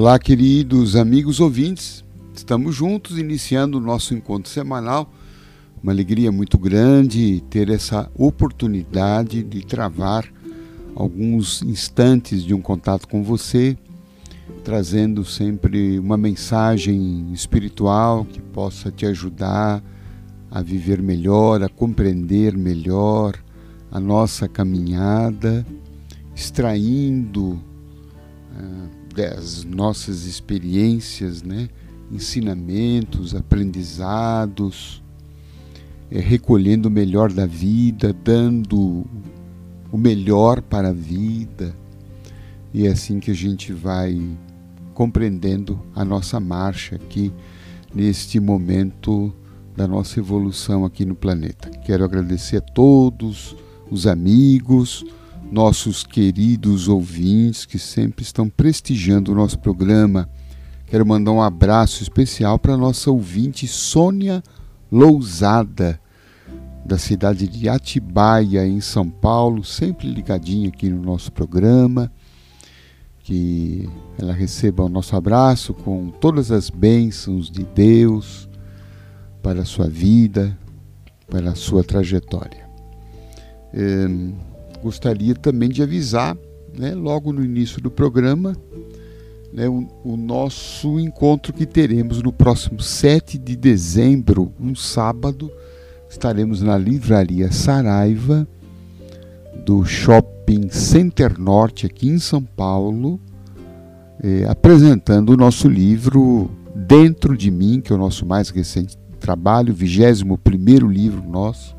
Olá, queridos amigos ouvintes. Estamos juntos iniciando o nosso encontro semanal. Uma alegria muito grande ter essa oportunidade de travar alguns instantes de um contato com você, trazendo sempre uma mensagem espiritual que possa te ajudar a viver melhor, a compreender melhor a nossa caminhada, extraindo. Uh, das nossas experiências, né? ensinamentos, aprendizados, é, recolhendo o melhor da vida, dando o melhor para a vida. E é assim que a gente vai compreendendo a nossa marcha aqui neste momento da nossa evolução aqui no planeta. Quero agradecer a todos os amigos, nossos queridos ouvintes que sempre estão prestigiando o nosso programa. Quero mandar um abraço especial para nossa ouvinte Sônia Lousada, da cidade de Atibaia, em São Paulo, sempre ligadinha aqui no nosso programa. Que ela receba o nosso abraço com todas as bênçãos de Deus para a sua vida, para a sua trajetória. É, gostaria também de avisar, né, logo no início do programa, né, o, o, nosso encontro que teremos no próximo 7 de dezembro, um sábado, estaremos na Livraria Saraiva do Shopping Center Norte, aqui em São Paulo, eh, apresentando o nosso livro Dentro de Mim, que é o nosso mais recente trabalho, 21 livro nosso,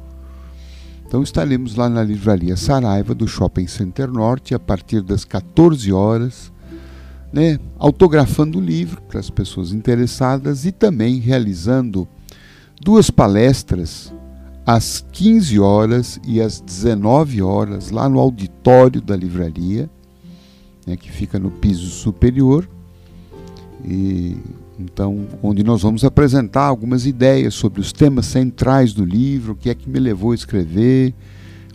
então estaremos lá na Livraria Saraiva do Shopping Center Norte a partir das 14 horas, né, autografando o livro para as pessoas interessadas e também realizando duas palestras às 15 horas e às 19 horas lá no auditório da livraria, né, que fica no piso superior. E então, onde nós vamos apresentar algumas ideias sobre os temas centrais do livro, o que é que me levou a escrever,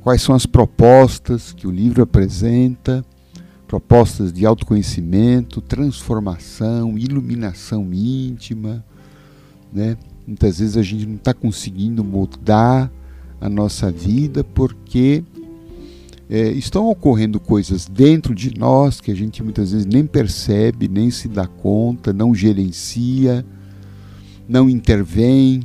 quais são as propostas que o livro apresenta, propostas de autoconhecimento, transformação, iluminação íntima. Né? Muitas vezes a gente não está conseguindo mudar a nossa vida porque é, estão ocorrendo coisas dentro de nós que a gente muitas vezes nem percebe, nem se dá conta, não gerencia, não intervém,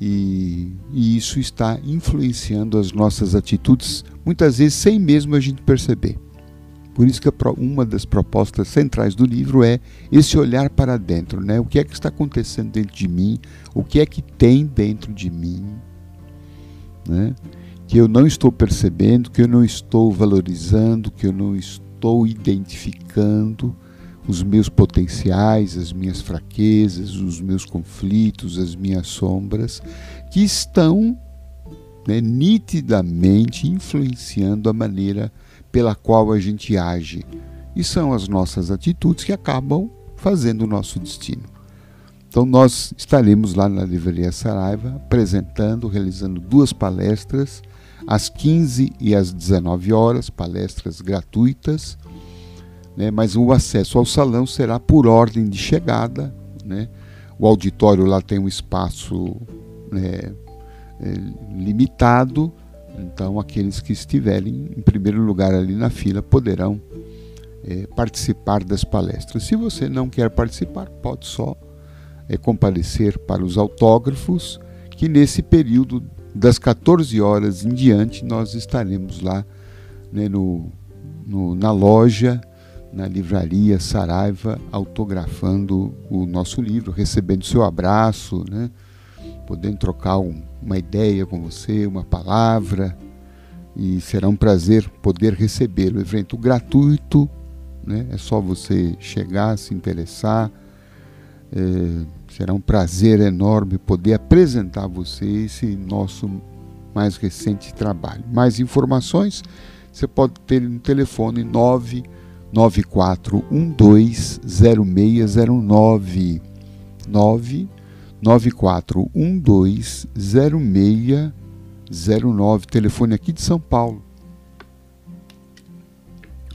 e, e isso está influenciando as nossas atitudes, muitas vezes sem mesmo a gente perceber. Por isso que uma das propostas centrais do livro é esse olhar para dentro, né? O que é que está acontecendo dentro de mim? O que é que tem dentro de mim, né? Que eu não estou percebendo, que eu não estou valorizando, que eu não estou identificando os meus potenciais, as minhas fraquezas, os meus conflitos, as minhas sombras, que estão né, nitidamente influenciando a maneira pela qual a gente age. E são as nossas atitudes que acabam fazendo o nosso destino. Então, nós estaremos lá na Livraria Saraiva apresentando, realizando duas palestras às 15 e às 19 horas, palestras gratuitas, né, mas o acesso ao salão será por ordem de chegada. Né? O auditório lá tem um espaço né, é, limitado, então aqueles que estiverem em primeiro lugar ali na fila poderão é, participar das palestras. Se você não quer participar, pode só é, comparecer para os autógrafos, que nesse período das 14 horas em diante, nós estaremos lá né, no, no, na loja, na livraria Saraiva, autografando o nosso livro, recebendo seu abraço, né, podendo trocar um, uma ideia com você, uma palavra. E será um prazer poder receber o evento gratuito. Né, é só você chegar, se interessar. É, Será um prazer enorme poder apresentar a você esse nosso mais recente trabalho. Mais informações você pode ter no telefone 994120609 994120609 telefone aqui de São Paulo.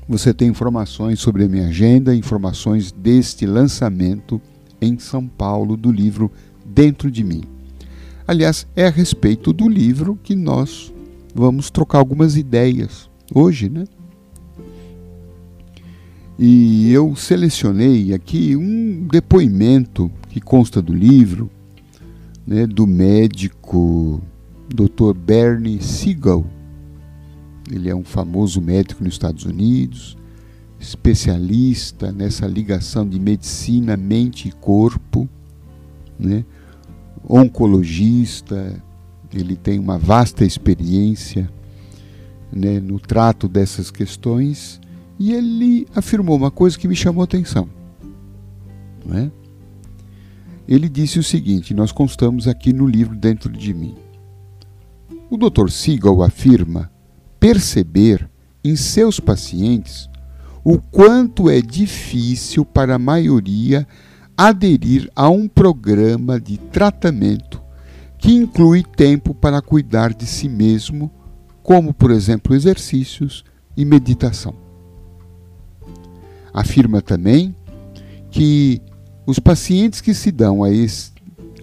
você tem informações sobre a minha agenda, informações deste lançamento em São Paulo do livro Dentro de Mim. Aliás, é a respeito do livro que nós vamos trocar algumas ideias hoje, né? E eu selecionei aqui um depoimento que consta do livro, né, do médico Dr. Bernie Siegel, ele é um famoso médico nos Estados Unidos, especialista nessa ligação de medicina, mente e corpo, né? oncologista, ele tem uma vasta experiência né, no trato dessas questões e ele afirmou uma coisa que me chamou a atenção. É? Ele disse o seguinte: nós constamos aqui no livro Dentro de mim. O Dr. Siegel afirma perceber em seus pacientes o quanto é difícil para a maioria aderir a um programa de tratamento que inclui tempo para cuidar de si mesmo, como, por exemplo, exercícios e meditação. Afirma também que os pacientes que se dão a esse,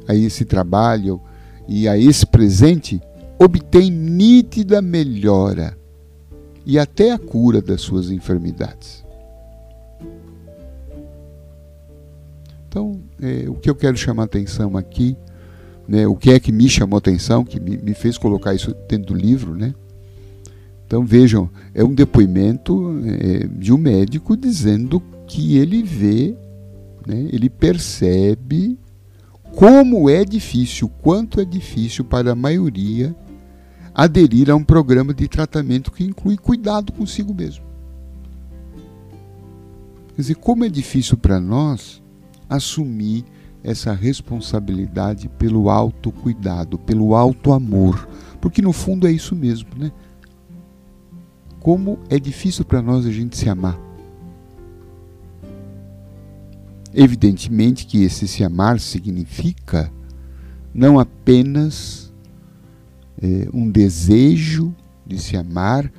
a esse trabalho e a esse presente obtém nítida melhora e até a cura das suas enfermidades. Então, é, o que eu quero chamar atenção aqui, né, o que é que me chamou atenção, que me, me fez colocar isso dentro do livro, né? Então vejam, é um depoimento é, de um médico dizendo que ele vê, né, ele percebe como é difícil, quanto é difícil para a maioria aderir a um programa de tratamento que inclui cuidado consigo mesmo. Quer dizer, como é difícil para nós assumir essa responsabilidade pelo autocuidado, pelo auto-amor, porque no fundo é isso mesmo, né? Como é difícil para nós a gente se amar. Evidentemente que esse se amar significa não apenas é, um desejo de se amar,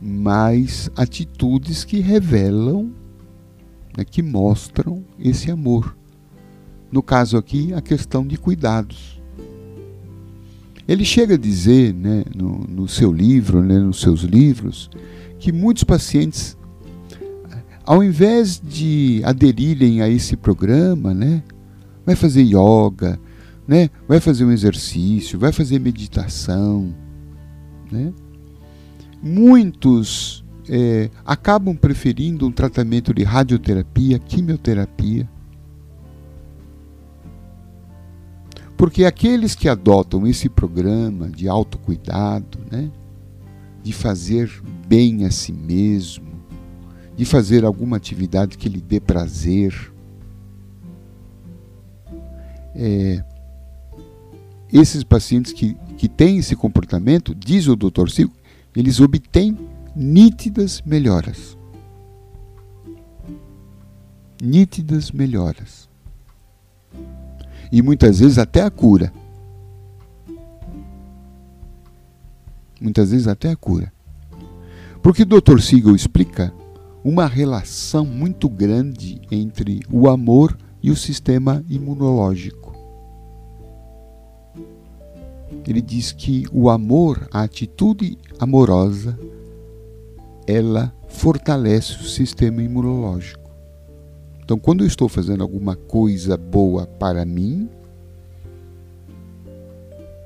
mas atitudes que revelam, né, que mostram esse amor. No caso aqui, a questão de cuidados. Ele chega a dizer, né, no, no seu livro, né, nos seus livros, que muitos pacientes, ao invés de aderirem a esse programa, né, vai fazer yoga, né? Vai fazer um exercício, vai fazer meditação, né? Muitos é, acabam preferindo um tratamento de radioterapia, quimioterapia. Porque aqueles que adotam esse programa de autocuidado, né, de fazer bem a si mesmo, de fazer alguma atividade que lhe dê prazer, é, esses pacientes que, que têm esse comportamento, diz o Dr. Silco, eles obtêm nítidas melhoras. Nítidas melhoras. E muitas vezes até a cura. Muitas vezes até a cura. Porque o Dr. Siegel explica uma relação muito grande entre o amor e o sistema imunológico ele diz que o amor, a atitude amorosa, ela fortalece o sistema imunológico. Então, quando eu estou fazendo alguma coisa boa para mim,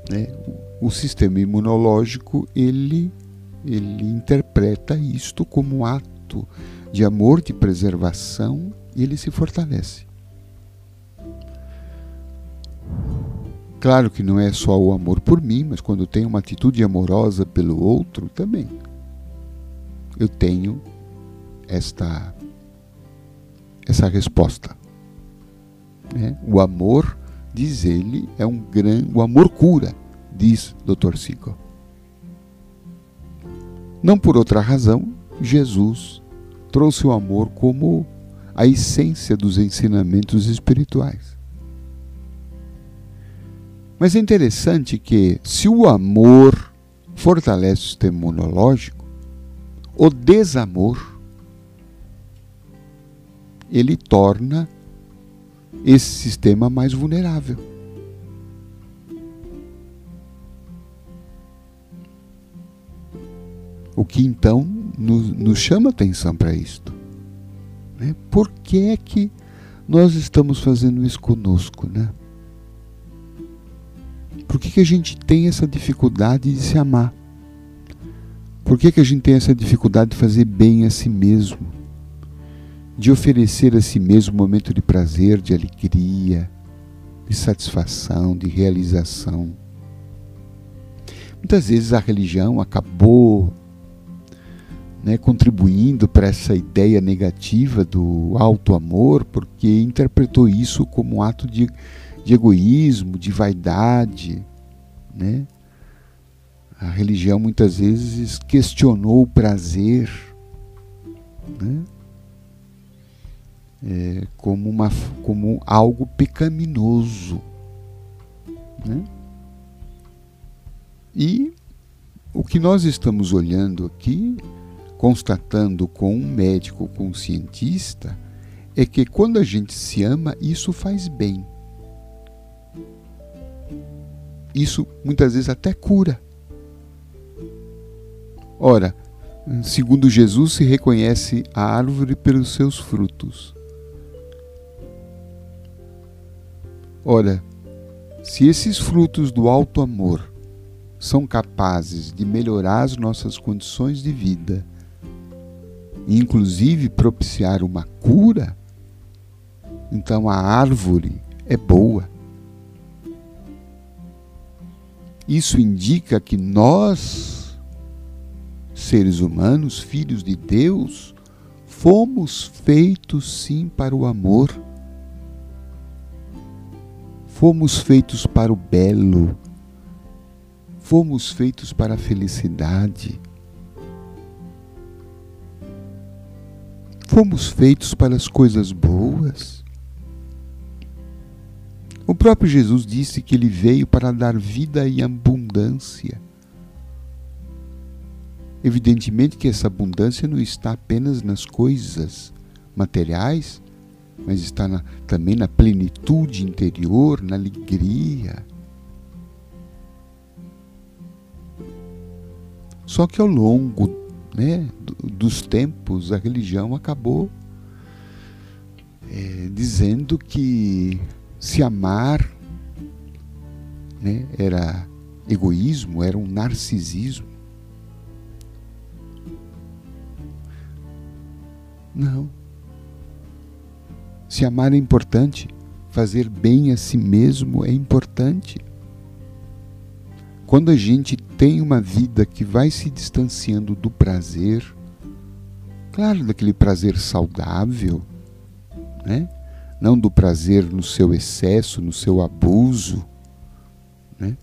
né, o, sistema imunológico ele ele interpreta isto como um ato de amor, de preservação, e ele se fortalece. Claro que não é só o amor por mim, mas quando eu tenho uma atitude amorosa pelo outro também. Eu tenho esta essa resposta. Né? O amor, diz ele, é um grande. O amor cura, diz Dr. Siegel. Não por outra razão, Jesus trouxe o amor como a essência dos ensinamentos espirituais. Mas é interessante que, se o amor fortalece o sistema imunológico, o desamor ele torna esse sistema mais vulnerável. O que então nos, nos chama atenção para isto. Né? Por que é que nós estamos fazendo isso conosco? Né? Por que, que a gente tem essa dificuldade de se amar? Por que, que a gente tem essa dificuldade de fazer bem a si mesmo? De oferecer a si mesmo um momento de prazer, de alegria, de satisfação, de realização. Muitas vezes a religião acabou né, contribuindo para essa ideia negativa do alto amor, porque interpretou isso como um ato de, de egoísmo, de vaidade. Né? A religião muitas vezes questionou o prazer né? é, como, uma, como algo pecaminoso. Né? E o que nós estamos olhando aqui constatando com um médico, com um cientista, é que quando a gente se ama, isso faz bem. Isso muitas vezes até cura. Ora, segundo Jesus, se reconhece a árvore pelos seus frutos. Ora, se esses frutos do alto amor são capazes de melhorar as nossas condições de vida, inclusive propiciar uma cura, então a árvore é boa. Isso indica que nós, seres humanos, filhos de Deus, fomos feitos sim para o amor. Fomos feitos para o belo. Fomos feitos para a felicidade. Fomos feitos para as coisas boas. O próprio Jesus disse que ele veio para dar vida em abundância. Evidentemente que essa abundância não está apenas nas coisas materiais, mas está na, também na plenitude interior, na alegria. Só que ao longo né, dos tempos, a religião acabou é, dizendo que se amar né, era egoísmo, era um narcisismo. Não. Se amar é importante, fazer bem a si mesmo é importante. Quando a gente tem uma vida que vai se distanciando do prazer, claro, daquele prazer saudável, né? Não do prazer no seu excesso, no seu abuso, né?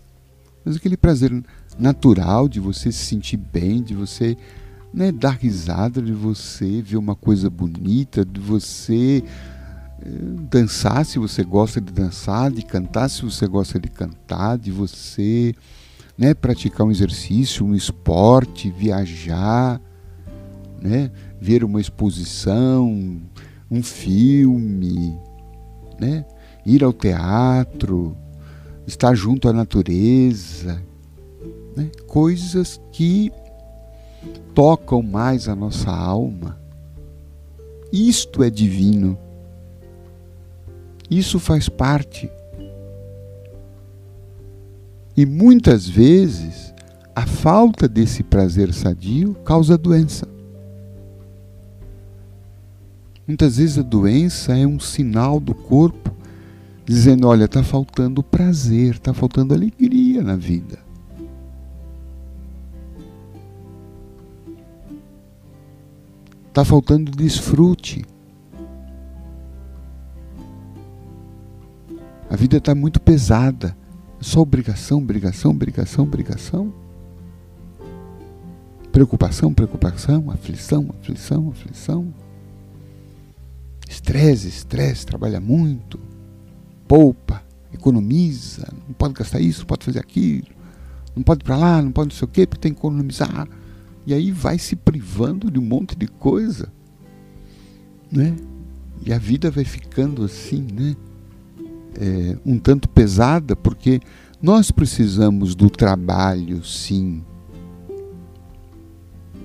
mas aquele prazer natural de você se sentir bem, de você né, dar risada, de você ver uma coisa bonita, de você eh, dançar se você gosta de dançar, de cantar se você gosta de cantar, de você né, praticar um exercício, um esporte, viajar, né, ver uma exposição, um filme, né, ir ao teatro, estar junto à natureza, né, coisas que tocam mais a nossa alma. Isto é divino. Isso faz parte e muitas vezes a falta desse prazer sadio causa doença. Muitas vezes a doença é um sinal do corpo dizendo: olha, está faltando prazer, está faltando alegria na vida. Está faltando desfrute. A vida está muito pesada. Só obrigação, obrigação, obrigação, obrigação? Preocupação, preocupação, aflição, aflição, aflição. Estresse, estresse, trabalha muito, poupa, economiza, não pode gastar isso, pode fazer aquilo, não pode ir para lá, não pode não sei o quê, porque tem que economizar. E aí vai se privando de um monte de coisa, né? E a vida vai ficando assim, né? É, um tanto pesada, porque nós precisamos do trabalho, sim.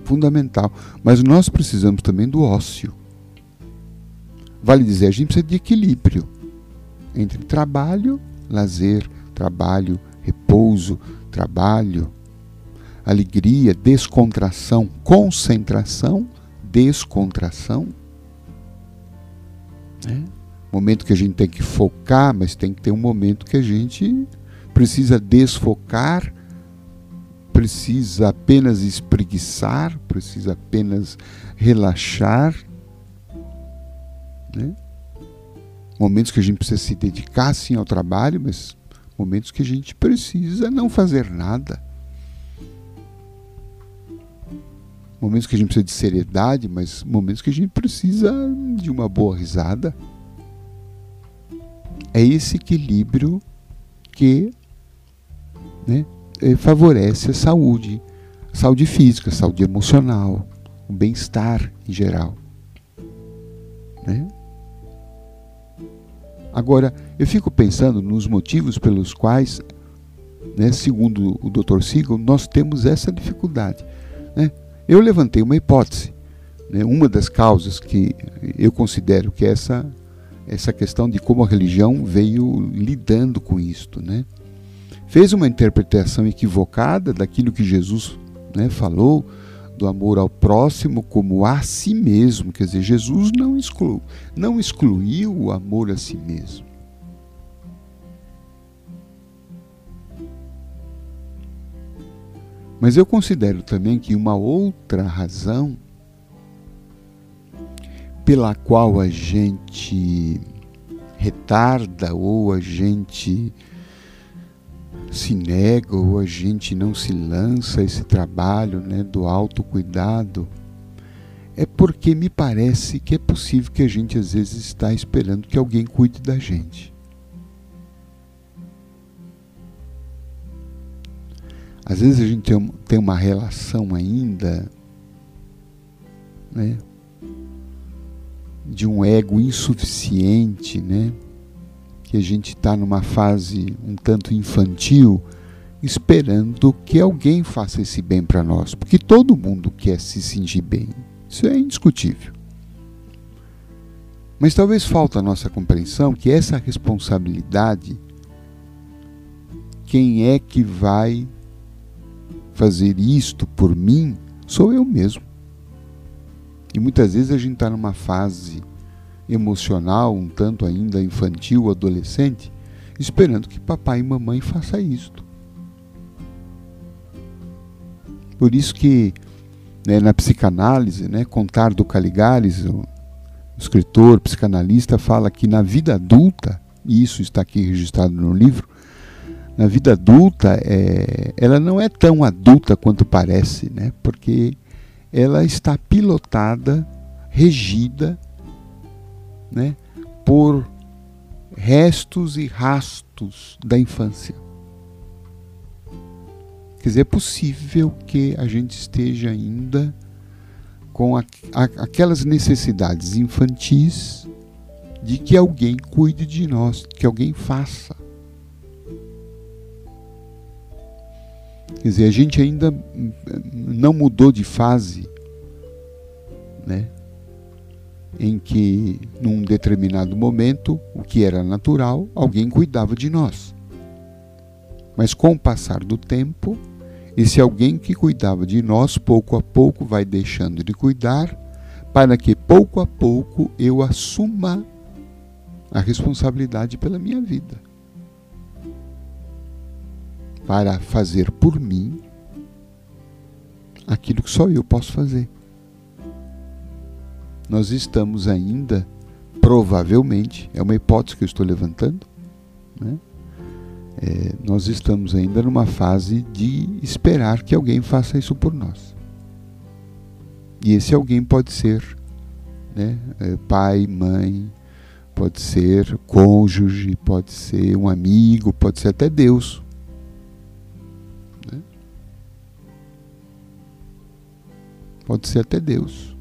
Fundamental. Mas nós precisamos também do ócio. Vale dizer, a gente precisa de equilíbrio entre trabalho, lazer, trabalho, repouso, trabalho, alegria, descontração, concentração, descontração. Né? Momento que a gente tem que focar, mas tem que ter um momento que a gente precisa desfocar, precisa apenas espreguiçar, precisa apenas relaxar. Né? Momentos que a gente precisa se dedicar sim ao trabalho, mas momentos que a gente precisa não fazer nada. Momentos que a gente precisa de seriedade, mas momentos que a gente precisa de uma boa risada. É esse equilíbrio que né, eh, favorece a saúde, saúde física, saúde emocional, o bem-estar em geral. Né? Agora, eu fico pensando nos motivos pelos quais, né, segundo o Dr. Siegel, nós temos essa dificuldade. Né? Eu levantei uma hipótese, né, uma das causas que eu considero que é essa essa questão de como a religião veio lidando com isto, né? Fez uma interpretação equivocada daquilo que Jesus né, falou do amor ao próximo como a si mesmo. Quer dizer, Jesus não, exclu, não excluiu o amor a si mesmo. Mas eu considero também que uma outra razão pela qual a gente retarda ou a gente se nega ou a gente não se lança esse trabalho né, do autocuidado, é porque me parece que é possível que a gente às vezes está esperando que alguém cuide da gente. Às vezes a gente tem uma relação ainda né, de um ego insuficiente, né? Que a gente está numa fase um tanto infantil, esperando que alguém faça esse bem para nós, porque todo mundo quer se sentir bem. Isso é indiscutível. Mas talvez falta a nossa compreensão que essa responsabilidade, quem é que vai fazer isto por mim, sou eu mesmo. E muitas vezes a gente está numa fase emocional, um tanto ainda infantil, adolescente, esperando que papai e mamãe façam isto. Por isso que né, na psicanálise, né, Contar do Caligares, o escritor, psicanalista, fala que na vida adulta, e isso está aqui registrado no livro, na vida adulta, é, ela não é tão adulta quanto parece, né, porque ela está pilotada, regida né, por restos e rastos da infância. Quer dizer, é possível que a gente esteja ainda com a, a, aquelas necessidades infantis de que alguém cuide de nós, que alguém faça. Quer dizer, a gente ainda não mudou de fase, né? Em que, num determinado momento, o que era natural, alguém cuidava de nós. Mas com o passar do tempo, esse alguém que cuidava de nós, pouco a pouco vai deixando de cuidar, para que pouco a pouco eu assuma a responsabilidade pela minha vida. Para fazer por mim aquilo que só eu posso fazer nós estamos ainda, provavelmente, é uma hipótese que eu estou levantando, né? É, nós estamos ainda numa fase de esperar que alguém faça isso por nós. E esse alguém pode ser né, é, pai, mãe, pode ser cônjuge, pode ser um amigo, pode ser até Deus. Né? Pode ser até Deus.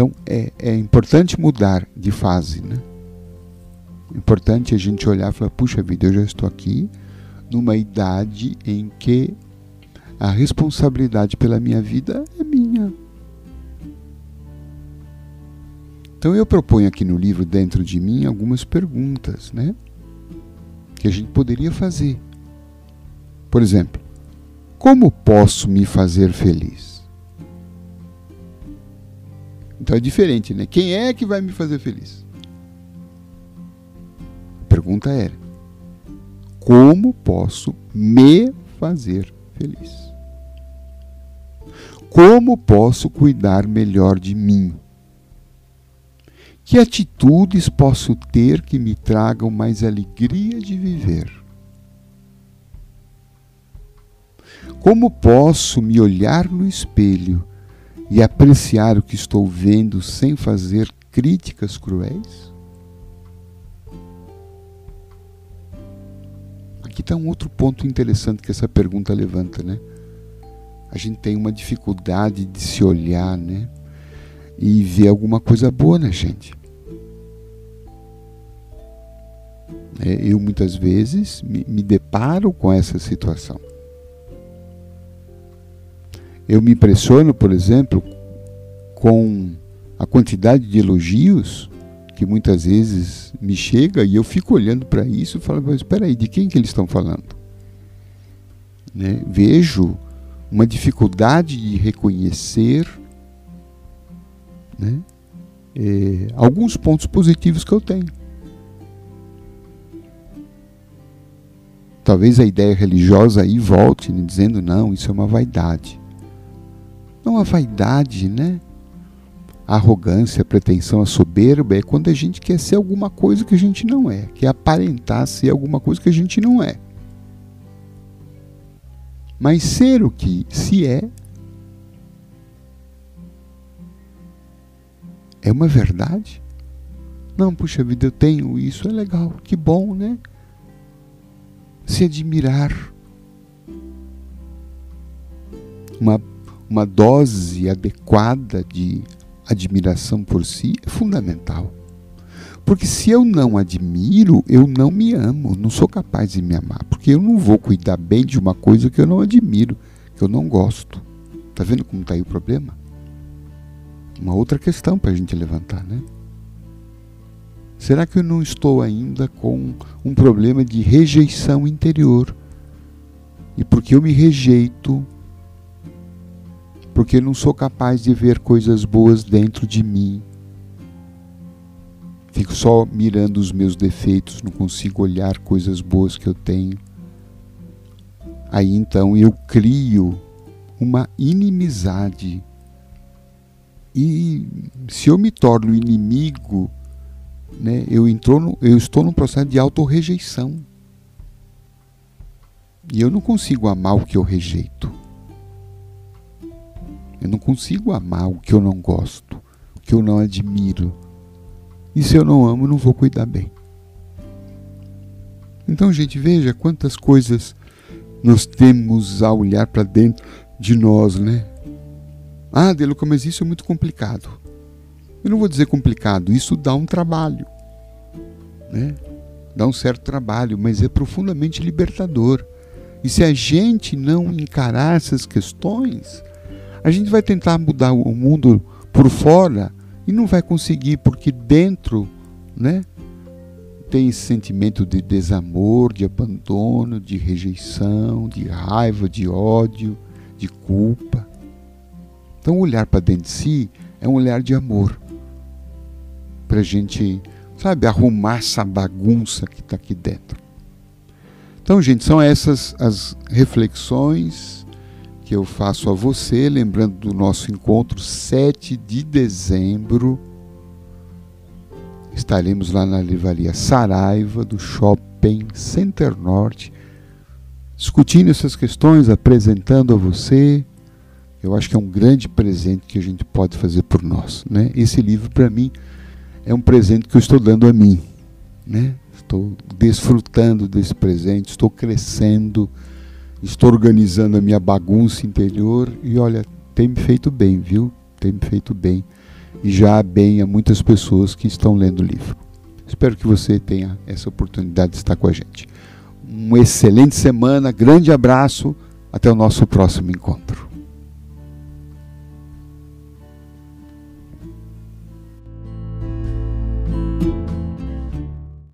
Então é, é importante mudar de fase, né? É importante a gente olhar e falar, puxa vida, eu já estou aqui numa idade em que a responsabilidade pela minha vida é minha. Então eu proponho aqui no livro dentro de mim algumas perguntas, né? Que a gente poderia fazer. Por exemplo, como posso me fazer feliz? Então é diferente, né? Quem é que vai me fazer feliz? A pergunta era: como posso me fazer feliz? Como posso cuidar melhor de mim? Que atitudes posso ter que me tragam mais alegria de viver? Como posso me olhar no espelho e apreciar o que estou vendo sem fazer críticas cruéis? Aqui está um outro ponto interessante que essa pergunta levanta, né? A gente tem uma dificuldade de se olhar, né? E ver alguma coisa boa na gente. É, eu muitas vezes me deparo com essa situação. Eu me impressiono, por exemplo, com a quantidade de elogios que muitas vezes me chega e eu fico olhando para isso e falo, mas espera aí, de quem que eles estão falando? Né? Vejo uma dificuldade de reconhecer né? é, alguns pontos positivos que eu tenho. Talvez a ideia religiosa aí volte né, dizendo: não, isso é uma vaidade. Não a vaidade, né? A arrogância, a pretensão, a soberba é quando a gente quer ser alguma coisa que a gente não é, quer aparentar ser alguma coisa que a gente não é. Mas ser o que se é é uma verdade? Não, puxa vida, eu tenho isso, é legal, que bom, né? se admirar. Uma, uma dose adequada de admiração por si é fundamental. Porque se eu não admiro, eu não me amo, não sou capaz de me amar. Porque eu não vou cuidar bem de uma coisa que eu não admiro, que eu não gosto. Está vendo como está aí o problema? Uma outra questão para a gente levantar, né? Será que eu não estou ainda com um problema de rejeição interior? E porque eu me rejeito, porque não sou capaz de ver coisas boas dentro de mim, fico só mirando os meus defeitos, não consigo olhar coisas boas que eu tenho. Aí então eu crio uma inimizade. E se eu me torno inimigo né, eu, no, eu estou num processo de autorrejeição. E eu não consigo amar o que eu rejeito. Eu não consigo amar o que eu não gosto, o que eu não admiro. E se eu não amo, não vou cuidar bem. Então, gente, veja quantas coisas nós temos a olhar para dentro de nós, né? Ah, Deluca, mas isso é muito complicado. Eu não vou dizer complicado, isso dá um trabalho. Né? Dá um certo trabalho, mas é profundamente libertador. E se a gente não encarar essas questões, a gente vai tentar mudar o mundo por fora e não vai conseguir, porque dentro, né, tem esse sentimento de desamor, de abandono, de rejeição, de raiva, de ódio, de culpa. Então, olhar para dentro de si é um olhar de amor para a gente, sabe, arrumar essa bagunça que está aqui dentro. Então, gente, são essas as reflexões que eu faço a você, lembrando do nosso encontro 7 de dezembro. Estaremos lá na livraria Saraiva do Shopping Center Norte, discutindo essas questões, apresentando a você. Eu acho que é um grande presente que a gente pode fazer por nós. Né? Esse livro, para mim, é um presente que eu estou dando a mim. Né? Estou desfrutando desse presente, estou crescendo, estou organizando a minha bagunça interior e olha, tem me feito bem, viu? Tem me feito bem. e já bem a muitas pessoas que estão lendo o livro. Espero que você tenha essa oportunidade de estar com a gente. Uma excelente semana, grande abraço, até o nosso próximo encontro.